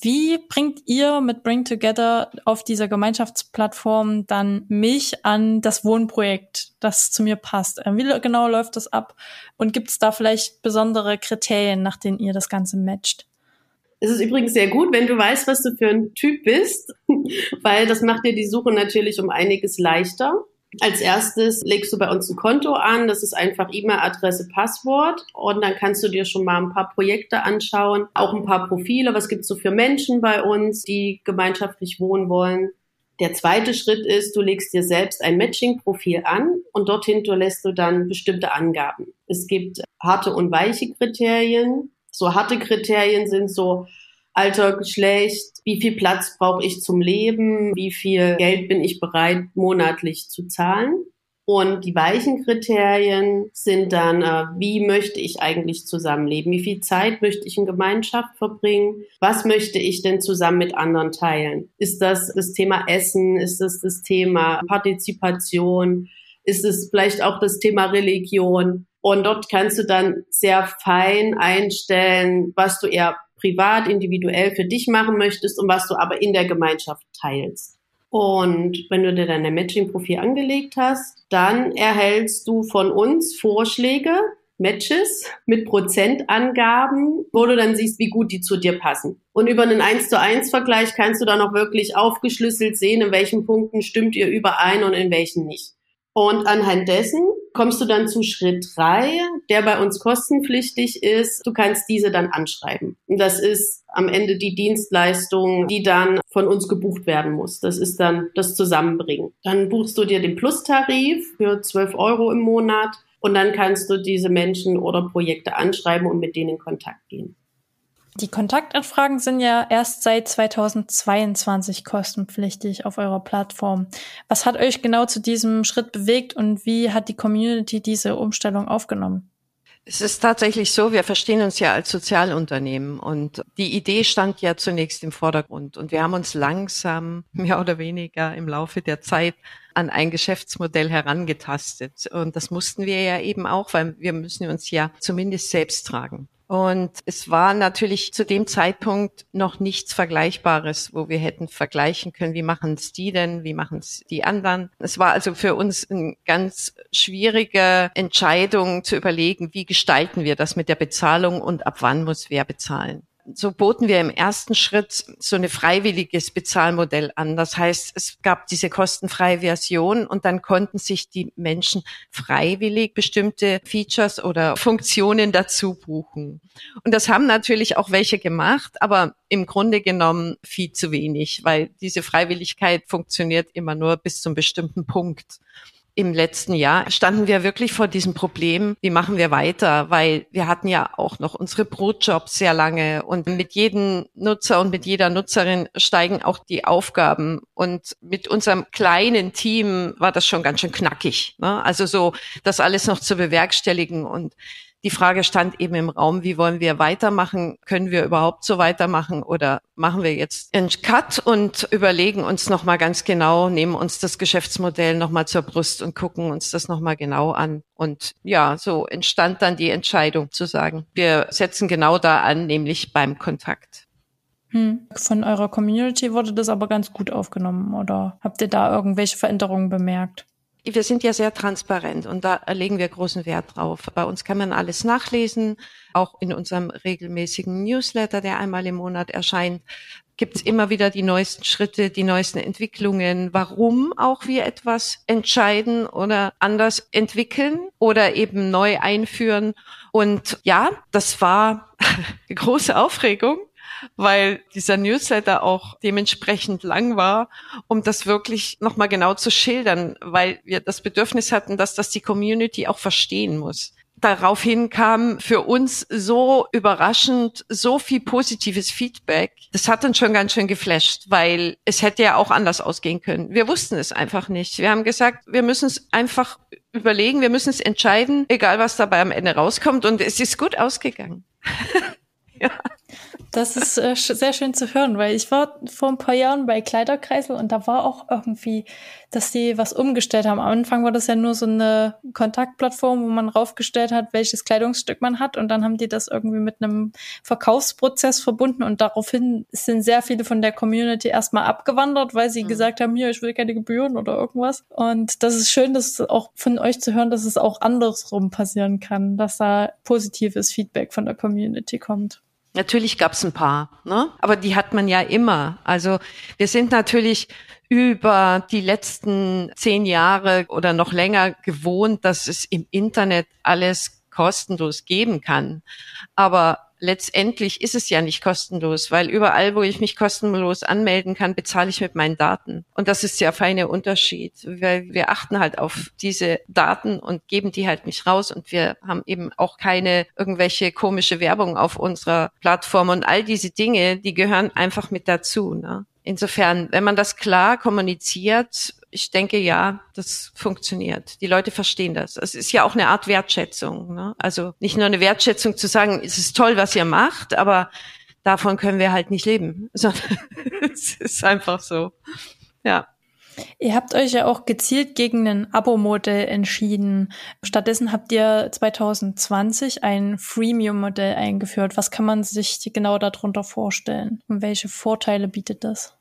S1: wie bringt ihr mit Bring Together auf dieser Gemeinschaftsplattform dann mich an das Wohnprojekt, das zu mir passt? Äh, wie genau läuft das ab? Und gibt es da vielleicht besondere Kriterien, nach denen ihr das Ganze matcht?
S3: Es ist übrigens sehr gut, wenn du weißt, was du für ein Typ bist, weil das macht dir die Suche natürlich um einiges leichter. Als erstes legst du bei uns ein Konto an. Das ist einfach E-Mail-Adresse, Passwort. Und dann kannst du dir schon mal ein paar Projekte anschauen, auch ein paar Profile. Was gibt's so für Menschen bei uns, die gemeinschaftlich wohnen wollen? Der zweite Schritt ist, du legst dir selbst ein Matching-Profil an und dorthin hinterlässt du dann bestimmte Angaben. Es gibt harte und weiche Kriterien. So harte Kriterien sind so, Alter, Geschlecht, wie viel Platz brauche ich zum Leben, wie viel Geld bin ich bereit monatlich zu zahlen. Und die weichen Kriterien sind dann, äh, wie möchte ich eigentlich zusammenleben? Wie viel Zeit möchte ich in Gemeinschaft verbringen? Was möchte ich denn zusammen mit anderen teilen? Ist das das Thema Essen? Ist das das Thema Partizipation? Ist es vielleicht auch das Thema Religion? Und dort kannst du dann sehr fein einstellen, was du eher privat, individuell für dich machen möchtest und was du aber in der Gemeinschaft teilst. Und wenn du dir deine Matching-Profil angelegt hast, dann erhältst du von uns Vorschläge, Matches mit Prozentangaben, wo du dann siehst, wie gut die zu dir passen. Und über einen 1 zu 1 Vergleich kannst du dann auch wirklich aufgeschlüsselt sehen, in welchen Punkten stimmt ihr überein und in welchen nicht. Und anhand dessen kommst du dann zu Schritt drei, der bei uns kostenpflichtig ist. Du kannst diese dann anschreiben. Und das ist am Ende die Dienstleistung, die dann von uns gebucht werden muss. Das ist dann das Zusammenbringen. Dann buchst du dir den Plus-Tarif für 12 Euro im Monat und dann kannst du diese Menschen oder Projekte anschreiben und mit denen in Kontakt gehen.
S1: Die Kontaktanfragen sind ja erst seit 2022 kostenpflichtig auf eurer Plattform. Was hat euch genau zu diesem Schritt bewegt und wie hat die Community diese Umstellung aufgenommen?
S2: Es ist tatsächlich so, wir verstehen uns ja als Sozialunternehmen und die Idee stand ja zunächst im Vordergrund und wir haben uns langsam, mehr oder weniger im Laufe der Zeit an ein Geschäftsmodell herangetastet. Und das mussten wir ja eben auch, weil wir müssen uns ja zumindest selbst tragen. Und es war natürlich zu dem Zeitpunkt noch nichts Vergleichbares, wo wir hätten vergleichen können, wie machen es die denn, wie machen es die anderen. Es war also für uns eine ganz schwierige Entscheidung zu überlegen, wie gestalten wir das mit der Bezahlung und ab wann muss wer bezahlen so boten wir im ersten Schritt so eine freiwilliges Bezahlmodell an. Das heißt, es gab diese kostenfreie Version und dann konnten sich die Menschen freiwillig bestimmte Features oder Funktionen dazu buchen. Und das haben natürlich auch welche gemacht, aber im Grunde genommen viel zu wenig, weil diese Freiwilligkeit funktioniert immer nur bis zum bestimmten Punkt im letzten Jahr standen wir wirklich vor diesem Problem, wie machen wir weiter, weil wir hatten ja auch noch unsere Brotjobs sehr lange und mit jedem Nutzer und mit jeder Nutzerin steigen auch die Aufgaben und mit unserem kleinen Team war das schon ganz schön knackig. Ne? Also so das alles noch zu bewerkstelligen und die Frage stand eben im Raum, wie wollen wir weitermachen? Können wir überhaupt so weitermachen oder machen wir jetzt einen Cut und überlegen uns nochmal ganz genau, nehmen uns das Geschäftsmodell nochmal zur Brust und gucken uns das nochmal genau an. Und ja, so entstand dann die Entscheidung zu sagen, wir setzen genau da an, nämlich beim Kontakt.
S1: Hm. Von eurer Community wurde das aber ganz gut aufgenommen oder habt ihr da irgendwelche Veränderungen bemerkt?
S2: Wir sind ja sehr transparent und da legen wir großen Wert drauf. Bei uns kann man alles nachlesen, auch in unserem regelmäßigen Newsletter, der einmal im Monat erscheint, gibt es immer wieder die neuesten Schritte, die neuesten Entwicklungen, warum auch wir etwas entscheiden oder anders entwickeln oder eben neu einführen. Und ja, das war große Aufregung weil dieser Newsletter auch dementsprechend lang war, um das wirklich nochmal genau zu schildern, weil wir das Bedürfnis hatten, dass das die Community auch verstehen muss daraufhin kam für uns so überraschend so viel positives Feedback. Das hat uns schon ganz schön geflasht, weil es hätte ja auch anders ausgehen können. Wir wussten es einfach nicht. Wir haben gesagt, wir müssen es einfach überlegen, wir müssen es entscheiden, egal was dabei am Ende rauskommt. Und es ist gut ausgegangen.
S1: ja. Das ist äh, sehr schön zu hören, weil ich war vor ein paar Jahren bei Kleiderkreisel und da war auch irgendwie, dass die was umgestellt haben. Am Anfang war das ja nur so eine Kontaktplattform, wo man raufgestellt hat, welches Kleidungsstück man hat und dann haben die das irgendwie mit einem Verkaufsprozess verbunden und daraufhin sind sehr viele von der Community erstmal abgewandert, weil sie mhm. gesagt haben, hier, ich will keine Gebühren oder irgendwas. Und das ist schön, das auch von euch zu hören, dass es auch andersrum passieren kann, dass da positives Feedback von der Community kommt.
S2: Natürlich gab es ein paar, ne? aber die hat man ja immer. Also wir sind natürlich über die letzten zehn Jahre oder noch länger gewohnt, dass es im Internet alles kostenlos geben kann. Aber letztendlich ist es ja nicht kostenlos, weil überall, wo ich mich kostenlos anmelden kann, bezahle ich mit meinen Daten. Und das ist der feine Unterschied, weil wir achten halt auf diese Daten und geben die halt nicht raus und wir haben eben auch keine irgendwelche komische Werbung auf unserer Plattform und all diese Dinge, die gehören einfach mit dazu. Ne? Insofern, wenn man das klar kommuniziert, ich denke ja, das funktioniert. Die Leute verstehen das. Es ist ja auch eine Art Wertschätzung. Ne? Also nicht nur eine Wertschätzung zu sagen, es ist toll, was ihr macht, aber davon können wir halt nicht leben, sondern es ist einfach so. Ja.
S1: Ihr habt euch ja auch gezielt gegen ein Abo-Modell entschieden. Stattdessen habt ihr 2020 ein Freemium-Modell eingeführt. Was kann man sich genau darunter vorstellen? Und welche Vorteile bietet das?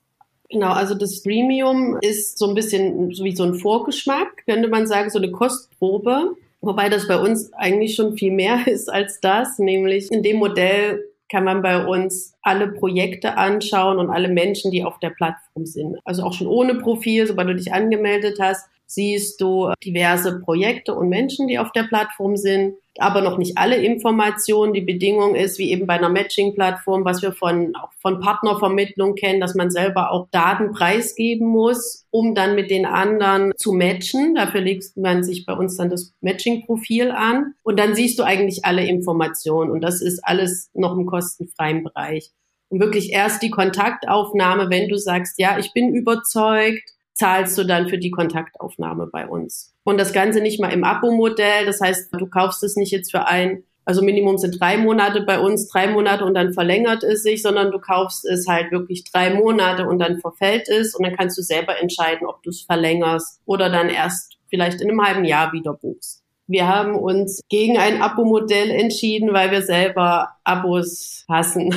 S3: Genau, also das Freemium ist so ein bisschen so wie so ein Vorgeschmack, könnte man sagen, so eine Kostprobe. Wobei das bei uns eigentlich schon viel mehr ist als das, nämlich in dem Modell kann man bei uns alle Projekte anschauen und alle Menschen, die auf der Plattform sind. Also auch schon ohne Profil, sobald du dich angemeldet hast, siehst du diverse Projekte und Menschen, die auf der Plattform sind. Aber noch nicht alle Informationen. Die Bedingung ist, wie eben bei einer Matching-Plattform, was wir von, auch von Partnervermittlung kennen, dass man selber auch Daten preisgeben muss, um dann mit den anderen zu matchen. Dafür legt man sich bei uns dann das Matching-Profil an und dann siehst du eigentlich alle Informationen und das ist alles noch im kostenfreien Bereich. Und wirklich erst die Kontaktaufnahme, wenn du sagst, ja, ich bin überzeugt, zahlst du dann für die Kontaktaufnahme bei uns. Und das Ganze nicht mal im Abo-Modell. Das heißt, du kaufst es nicht jetzt für ein, also Minimum sind drei Monate bei uns, drei Monate und dann verlängert es sich, sondern du kaufst es halt wirklich drei Monate und dann verfällt es und dann kannst du selber entscheiden, ob du es verlängerst oder dann erst vielleicht in einem halben Jahr wieder buchst. Wir haben uns gegen ein Abo-Modell entschieden, weil wir selber Abos hassen.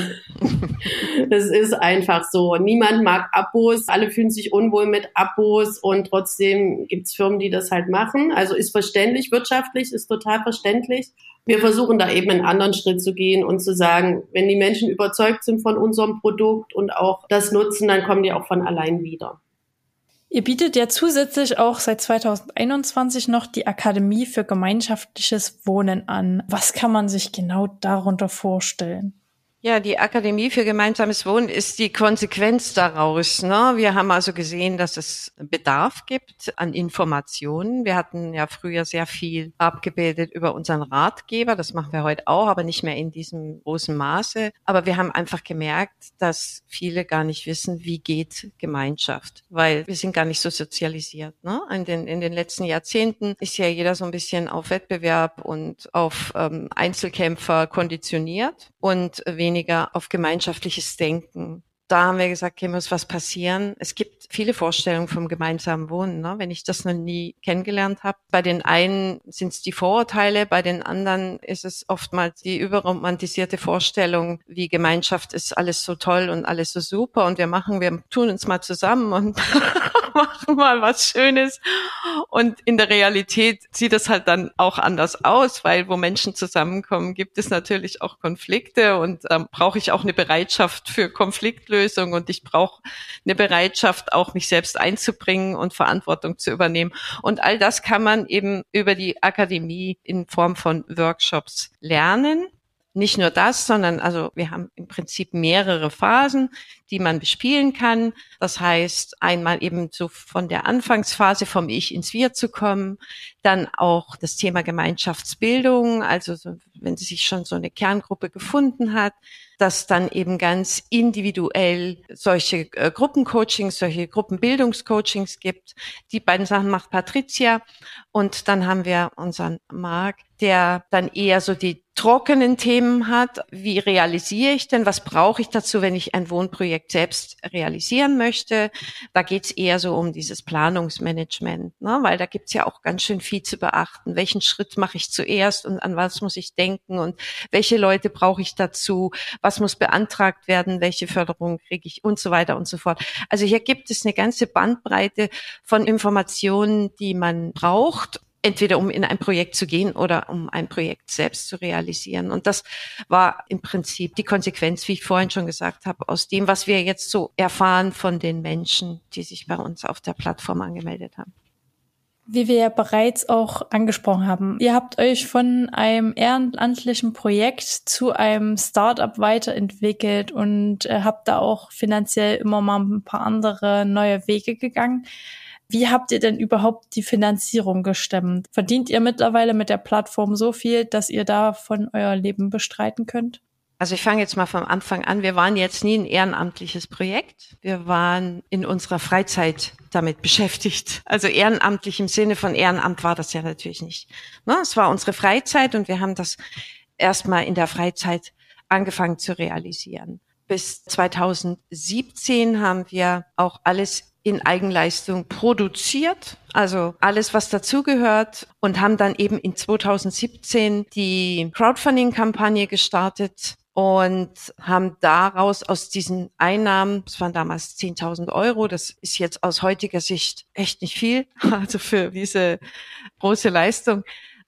S3: das ist einfach so. Niemand mag Abos, alle fühlen sich unwohl mit Abos und trotzdem gibt's Firmen, die das halt machen. Also ist verständlich, wirtschaftlich ist total verständlich. Wir versuchen da eben einen anderen Schritt zu gehen und zu sagen, wenn die Menschen überzeugt sind von unserem Produkt und auch das nutzen, dann kommen die auch von allein wieder.
S1: Ihr bietet ja zusätzlich auch seit 2021 noch die Akademie für gemeinschaftliches Wohnen an. Was kann man sich genau darunter vorstellen?
S2: Ja, die Akademie für gemeinsames Wohnen ist die Konsequenz daraus. Ne? Wir haben also gesehen, dass es Bedarf gibt an Informationen. Wir hatten ja früher sehr viel abgebildet über unseren Ratgeber. Das machen wir heute auch, aber nicht mehr in diesem großen Maße. Aber wir haben einfach gemerkt, dass viele gar nicht wissen, wie geht Gemeinschaft, weil wir sind gar nicht so sozialisiert. Ne? In, den, in den letzten Jahrzehnten ist ja jeder so ein bisschen auf Wettbewerb und auf ähm, Einzelkämpfer konditioniert und wenig weniger auf gemeinschaftliches Denken. Da haben wir gesagt, hier muss was passieren. Es gibt viele Vorstellungen vom gemeinsamen Wohnen, ne? wenn ich das noch nie kennengelernt habe. Bei den einen sind es die Vorurteile, bei den anderen ist es oftmals die überromantisierte Vorstellung, wie Gemeinschaft ist alles so toll und alles so super und wir machen, wir tun uns mal zusammen und machen mal was Schönes. Und in der Realität sieht es halt dann auch anders aus, weil wo Menschen zusammenkommen, gibt es natürlich auch Konflikte und ähm, brauche ich auch eine Bereitschaft für Konfliktlösung und ich brauche eine Bereitschaft, auch mich selbst einzubringen und Verantwortung zu übernehmen. Und all das kann man eben über die Akademie in Form von Workshops lernen. Nicht nur das, sondern also wir haben im Prinzip mehrere Phasen, die man bespielen kann. Das heißt, einmal eben so von der Anfangsphase vom Ich ins Wir zu kommen, dann auch das Thema Gemeinschaftsbildung, also so, wenn sich schon so eine Kerngruppe gefunden hat, dass dann eben ganz individuell solche äh, Gruppencoachings, solche Gruppenbildungscoachings gibt. Die beiden Sachen macht Patricia und dann haben wir unseren Marc, der dann eher so die trockenen Themen hat. Wie realisiere ich denn? Was brauche ich dazu, wenn ich ein Wohnprojekt selbst realisieren möchte? Da geht es eher so um dieses Planungsmanagement, ne? weil da gibt es ja auch ganz schön viel zu beachten. Welchen Schritt mache ich zuerst und an was muss ich denken und welche Leute brauche ich dazu? Was muss beantragt werden? Welche Förderung kriege ich und so weiter und so fort. Also hier gibt es eine ganze Bandbreite von Informationen, die man braucht entweder um in ein Projekt zu gehen oder um ein Projekt selbst zu realisieren. Und das war im Prinzip die Konsequenz, wie ich vorhin schon gesagt habe, aus dem, was wir jetzt so erfahren von den Menschen, die sich bei uns auf der Plattform angemeldet haben.
S1: Wie wir ja bereits auch angesprochen haben, ihr habt euch von einem ehrenamtlichen Projekt zu einem Startup weiterentwickelt und äh, habt da auch finanziell immer mal ein paar andere neue Wege gegangen. Wie habt ihr denn überhaupt die Finanzierung gestemmt? Verdient ihr mittlerweile mit der Plattform so viel, dass ihr davon euer Leben bestreiten könnt?
S2: Also ich fange jetzt mal vom Anfang an. Wir waren jetzt nie ein ehrenamtliches Projekt. Wir waren in unserer Freizeit damit beschäftigt. Also ehrenamtlich im Sinne von Ehrenamt war das ja natürlich nicht. Ne? Es war unsere Freizeit und wir haben das erstmal in der Freizeit angefangen zu realisieren. Bis 2017 haben wir auch alles in Eigenleistung produziert, also alles, was dazugehört und haben dann eben in 2017 die Crowdfunding-Kampagne gestartet und haben daraus aus diesen Einnahmen, das waren damals 10.000 Euro, das ist jetzt aus heutiger Sicht echt nicht viel, also für diese große Leistung,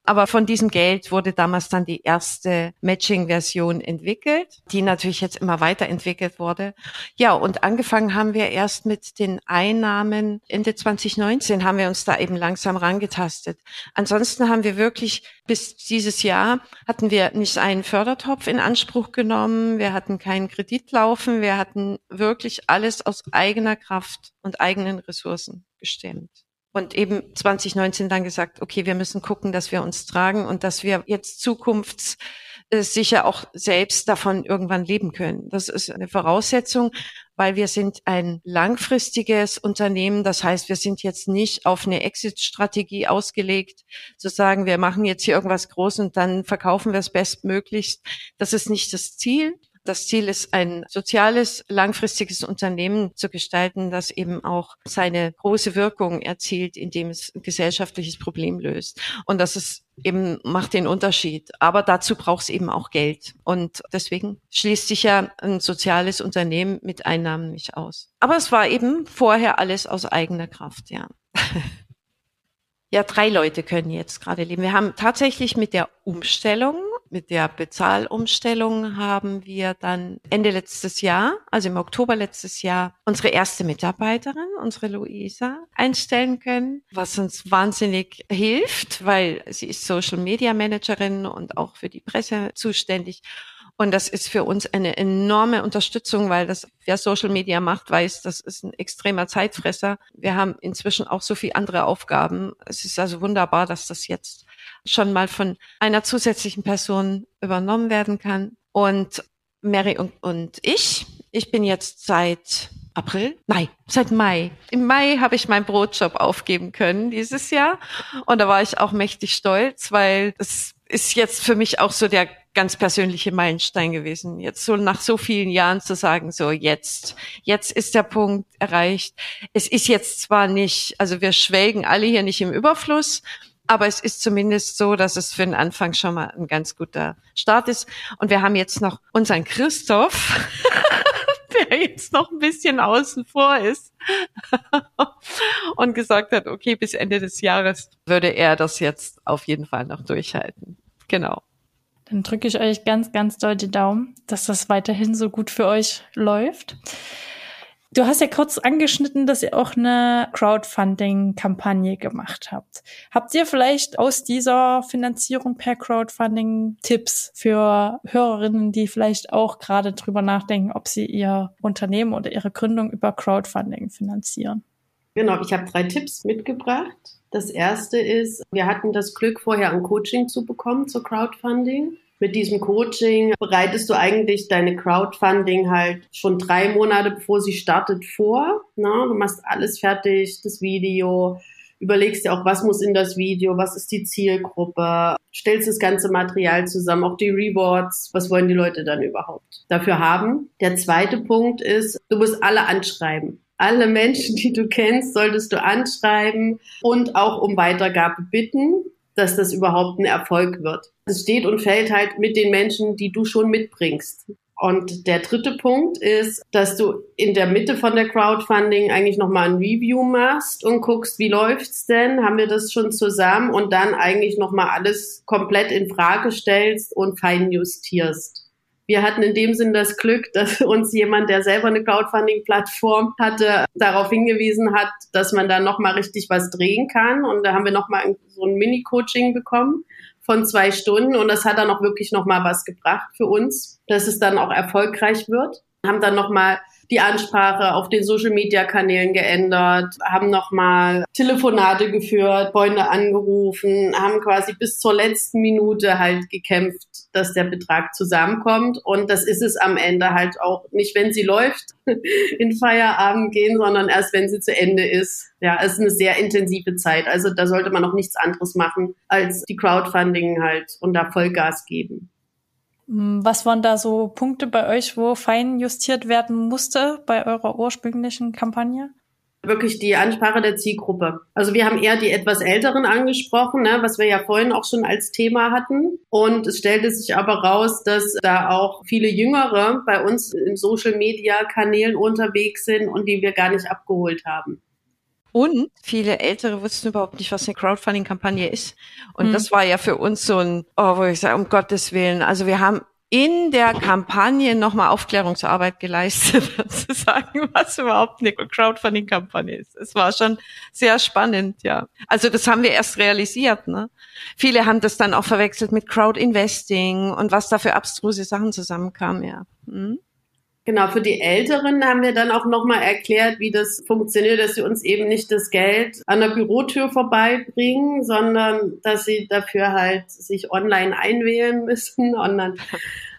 S2: Aber von diesem Geld wurde damals dann die erste Matching-Version entwickelt, die natürlich jetzt immer weiterentwickelt wurde. Ja, und angefangen haben wir erst mit den Einnahmen Ende 2019 haben wir uns da eben langsam rangetastet. Ansonsten haben wir wirklich bis dieses Jahr hatten wir nicht einen Fördertopf in Anspruch genommen. Wir hatten keinen Kredit laufen. Wir hatten wirklich alles aus eigener Kraft und eigenen Ressourcen gestemmt und eben 2019 dann gesagt, okay, wir müssen gucken, dass wir uns tragen und dass wir jetzt zukunftssicher auch selbst davon irgendwann leben können. Das ist eine Voraussetzung, weil wir sind ein langfristiges Unternehmen. Das heißt, wir sind jetzt nicht auf eine Exit-Strategie ausgelegt, zu sagen, wir machen jetzt hier irgendwas groß und dann verkaufen wir es bestmöglichst. Das ist nicht das Ziel, das Ziel ist, ein soziales, langfristiges Unternehmen zu gestalten, das eben auch seine große Wirkung erzielt, indem es ein gesellschaftliches Problem löst. Und das ist eben macht den Unterschied. Aber dazu braucht es eben auch Geld. Und deswegen schließt sich ja ein soziales Unternehmen mit Einnahmen nicht aus. Aber es war eben vorher alles aus eigener Kraft, ja. Ja, drei Leute können jetzt gerade leben. Wir haben tatsächlich mit der Umstellung mit der Bezahlumstellung haben wir dann Ende letztes Jahr, also im Oktober letztes Jahr, unsere erste Mitarbeiterin, unsere Luisa, einstellen können, was uns wahnsinnig hilft, weil sie ist Social Media Managerin und auch für die Presse zuständig. Und das ist für uns eine enorme Unterstützung, weil das, wer Social Media macht, weiß, das ist ein extremer Zeitfresser. Wir haben inzwischen auch so viele andere Aufgaben. Es ist also wunderbar, dass das jetzt schon mal von einer zusätzlichen Person übernommen werden kann. Und Mary und, und ich, ich bin jetzt seit April? Nein, seit Mai. Im Mai habe ich meinen Brotjob aufgeben können dieses Jahr. Und da war ich auch mächtig stolz, weil es ist jetzt für mich auch so der ganz persönliche Meilenstein gewesen. Jetzt so nach so vielen Jahren zu sagen, so jetzt, jetzt ist der Punkt erreicht. Es ist jetzt zwar nicht, also wir schwelgen alle hier nicht im Überfluss, aber es ist zumindest so, dass es für den Anfang schon mal ein ganz guter Start ist. Und wir haben jetzt noch unseren Christoph, der jetzt noch ein bisschen außen vor ist und gesagt hat, okay, bis Ende des Jahres würde er das jetzt auf jeden Fall noch durchhalten. Genau.
S1: Dann drücke ich euch ganz, ganz doll die Daumen, dass das weiterhin so gut für euch läuft. Du hast ja kurz angeschnitten, dass ihr auch eine Crowdfunding-Kampagne gemacht habt. Habt ihr vielleicht aus dieser Finanzierung per Crowdfunding Tipps für Hörerinnen, die vielleicht auch gerade drüber nachdenken, ob sie ihr Unternehmen oder ihre Gründung über Crowdfunding finanzieren?
S3: Genau, ich habe drei Tipps mitgebracht. Das erste ist, wir hatten das Glück, vorher ein Coaching zu bekommen zur Crowdfunding mit diesem Coaching bereitest du eigentlich deine Crowdfunding halt schon drei Monate bevor sie startet vor. Ne? Du machst alles fertig, das Video, überlegst dir auch, was muss in das Video, was ist die Zielgruppe, stellst das ganze Material zusammen, auch die Rewards, was wollen die Leute dann überhaupt dafür haben. Der zweite Punkt ist, du musst alle anschreiben. Alle Menschen, die du kennst, solltest du anschreiben und auch um Weitergabe bitten dass das überhaupt ein Erfolg wird. Es steht und fällt halt mit den Menschen, die du schon mitbringst. Und der dritte Punkt ist, dass du in der Mitte von der Crowdfunding eigentlich nochmal ein Review machst und guckst, wie läuft's denn? Haben wir das schon zusammen? Und dann eigentlich nochmal alles komplett in Frage stellst und fein justierst. Wir hatten in dem Sinn das Glück, dass uns jemand, der selber eine Crowdfunding-Plattform hatte, darauf hingewiesen hat, dass man da nochmal richtig was drehen kann. Und da haben wir nochmal so ein Mini-Coaching bekommen von zwei Stunden und das hat dann auch wirklich nochmal was gebracht für uns, dass es dann auch erfolgreich wird. Haben dann nochmal die Ansprache auf den Social Media Kanälen geändert, haben nochmal Telefonate geführt, Freunde angerufen, haben quasi bis zur letzten Minute halt gekämpft, dass der Betrag zusammenkommt. Und das ist es am Ende halt auch nicht, wenn sie läuft, in Feierabend gehen, sondern erst, wenn sie zu Ende ist. Ja, es ist eine sehr intensive Zeit. Also da sollte man noch nichts anderes machen, als die Crowdfunding halt und da Vollgas geben.
S1: Hm, was waren da so Punkte bei euch, wo fein justiert werden musste bei eurer ursprünglichen Kampagne?
S3: Wirklich die Ansprache der Zielgruppe. Also wir haben eher die etwas Älteren angesprochen, ne, was wir ja vorhin auch schon als Thema hatten. Und es stellte sich aber raus, dass da auch viele Jüngere bei uns in Social-Media-Kanälen unterwegs sind und die wir gar nicht abgeholt haben.
S2: Und viele Ältere wussten überhaupt nicht, was eine Crowdfunding-Kampagne ist. Und mhm. das war ja für uns so ein, oh, wo ich sage, um Gottes Willen. Also wir haben in der Kampagne nochmal Aufklärungsarbeit geleistet, zu sagen, was überhaupt eine Crowdfunding-Kampagne ist. Es war schon sehr spannend, ja. Also das haben wir erst realisiert. Ne? Viele haben das dann auch verwechselt mit Crowd-Investing und was da für abstruse Sachen zusammenkamen, ja. Hm?
S3: Genau, für die Älteren haben wir dann auch nochmal erklärt, wie das funktioniert, dass sie uns eben nicht das Geld an der Bürotür vorbeibringen, sondern dass sie dafür halt sich online einwählen müssen und dann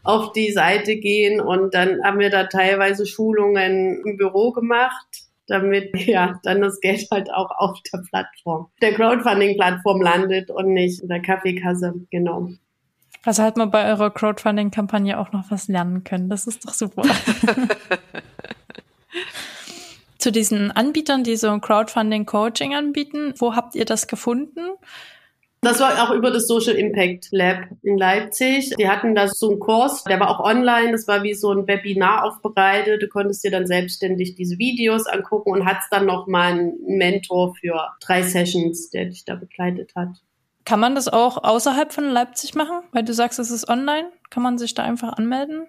S3: auf die Seite gehen. Und dann haben wir da teilweise Schulungen im Büro gemacht, damit ja dann das Geld halt auch auf der Plattform, der Crowdfunding-Plattform landet und nicht in der Kaffeekasse. Genau.
S1: Also halt mal bei eurer Crowdfunding-Kampagne auch noch was lernen können. Das ist doch super. Zu diesen Anbietern, die so ein Crowdfunding-Coaching anbieten, wo habt ihr das gefunden?
S3: Das war auch über das Social Impact Lab in Leipzig. Die hatten da so einen Kurs, der war auch online, das war wie so ein Webinar aufbereitet. Du konntest dir dann selbstständig diese Videos angucken und hattest dann noch mal einen Mentor für drei Sessions, der dich da begleitet hat.
S1: Kann man das auch außerhalb von Leipzig machen? Weil du sagst, es ist online. Kann man sich da einfach anmelden?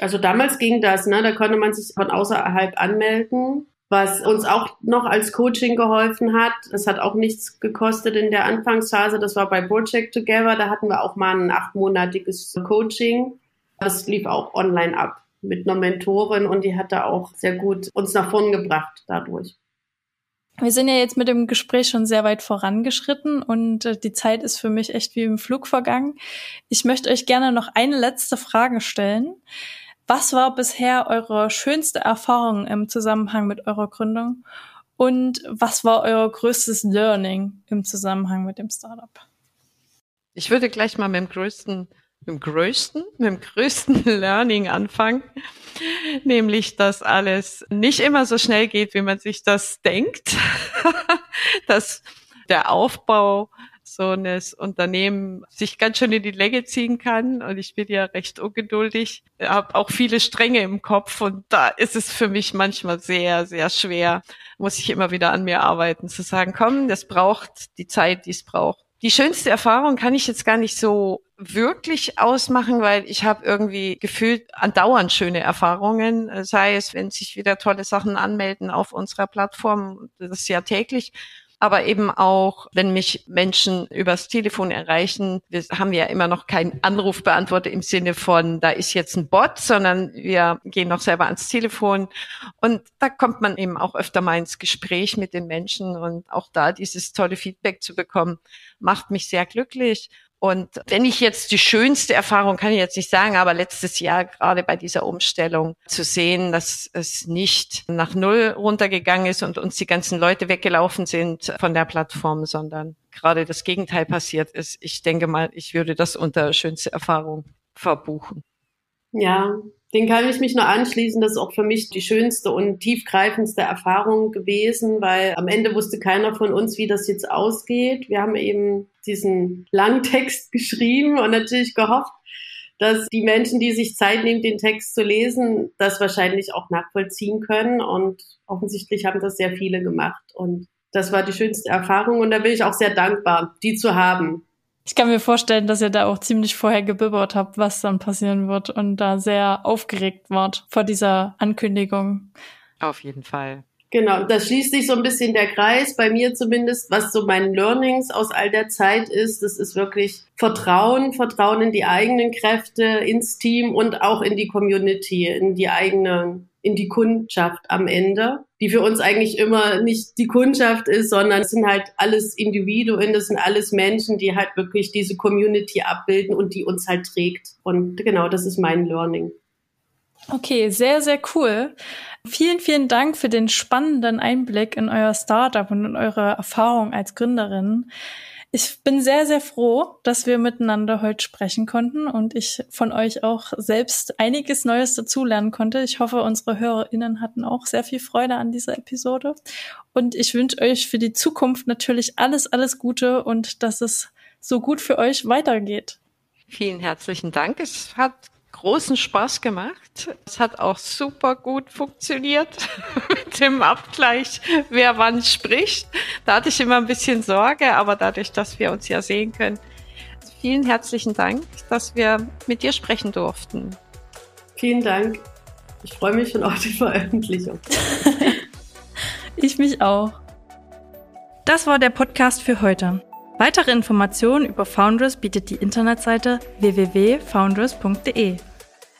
S3: Also damals ging das, ne? Da konnte man sich von außerhalb anmelden. Was uns auch noch als Coaching geholfen hat, das hat auch nichts gekostet in der Anfangsphase, das war bei Project Together, da hatten wir auch mal ein achtmonatiges Coaching. Das lief auch online ab mit einer Mentorin und die hat da auch sehr gut uns nach vorn gebracht dadurch.
S1: Wir sind ja jetzt mit dem Gespräch schon sehr weit vorangeschritten und äh, die Zeit ist für mich echt wie im Flug vergangen. Ich möchte euch gerne noch eine letzte Frage stellen. Was war bisher eure schönste Erfahrung im Zusammenhang mit eurer Gründung? Und was war euer größtes Learning im Zusammenhang mit dem Startup?
S2: Ich würde gleich mal mit dem größten mit dem größten, mit dem größten Learning anfangen, nämlich, dass alles nicht immer so schnell geht, wie man sich das denkt, dass der Aufbau so eines Unternehmen sich ganz schön in die Länge ziehen kann. Und ich bin ja recht ungeduldig, habe auch viele Stränge im Kopf und da ist es für mich manchmal sehr, sehr schwer, muss ich immer wieder an mir arbeiten, zu sagen, komm, das braucht die Zeit, die es braucht. Die schönste Erfahrung kann ich jetzt gar nicht so wirklich ausmachen, weil ich habe irgendwie gefühlt andauernd schöne Erfahrungen, sei es, wenn sich wieder tolle Sachen anmelden auf unserer Plattform, das ist ja täglich, aber eben auch, wenn mich Menschen übers Telefon erreichen, wir haben ja immer noch keinen Anrufbeantworter im Sinne von, da ist jetzt ein Bot, sondern wir gehen noch selber ans Telefon und da kommt man eben auch öfter mal ins Gespräch mit den Menschen und auch da dieses tolle Feedback zu bekommen, macht mich sehr glücklich. Und wenn ich jetzt die schönste Erfahrung kann ich jetzt nicht sagen, aber letztes Jahr gerade bei dieser Umstellung zu sehen, dass es nicht nach Null runtergegangen ist und uns die ganzen Leute weggelaufen sind von der Plattform, sondern gerade das Gegenteil passiert ist. Ich denke mal, ich würde das unter schönste Erfahrung verbuchen.
S3: Ja, den kann ich mich nur anschließen. Das ist auch für mich die schönste und tiefgreifendste Erfahrung gewesen, weil am Ende wusste keiner von uns, wie das jetzt ausgeht. Wir haben eben diesen Langtext geschrieben und natürlich gehofft, dass die Menschen, die sich Zeit nehmen, den Text zu lesen, das wahrscheinlich auch nachvollziehen können. Und offensichtlich haben das sehr viele gemacht. Und das war die schönste Erfahrung. Und da bin ich auch sehr dankbar, die zu haben.
S1: Ich kann mir vorstellen, dass ihr da auch ziemlich vorher gebibbert habt, was dann passieren wird und da sehr aufgeregt wart vor dieser Ankündigung.
S2: Auf jeden Fall.
S3: Genau, da schließt sich so ein bisschen der Kreis, bei mir zumindest, was so mein Learnings aus all der Zeit ist. Das ist wirklich Vertrauen, Vertrauen in die eigenen Kräfte, ins Team und auch in die Community, in die eigene, in die Kundschaft am Ende, die für uns eigentlich immer nicht die Kundschaft ist, sondern es sind halt alles Individuen, das sind alles Menschen, die halt wirklich diese Community abbilden und die uns halt trägt. Und genau, das ist mein Learning.
S1: Okay, sehr, sehr cool. Vielen, vielen Dank für den spannenden Einblick in euer Startup und in eure Erfahrung als Gründerin. Ich bin sehr, sehr froh, dass wir miteinander heute sprechen konnten und ich von euch auch selbst einiges Neues dazulernen konnte. Ich hoffe, unsere HörerInnen hatten auch sehr viel Freude an dieser Episode. Und ich wünsche euch für die Zukunft natürlich alles, alles Gute und dass es so gut für euch weitergeht.
S2: Vielen herzlichen Dank. Es hat großen Spaß gemacht. Es hat auch super gut funktioniert mit dem Abgleich, wer wann spricht. Da hatte ich immer ein bisschen Sorge, aber dadurch, dass wir uns ja sehen können, vielen herzlichen Dank, dass wir mit dir sprechen durften.
S3: Vielen Dank. Ich freue mich schon auf die Veröffentlichung.
S1: ich mich auch. Das war der Podcast für heute. Weitere Informationen über Foundress bietet die Internetseite www.foundress.de.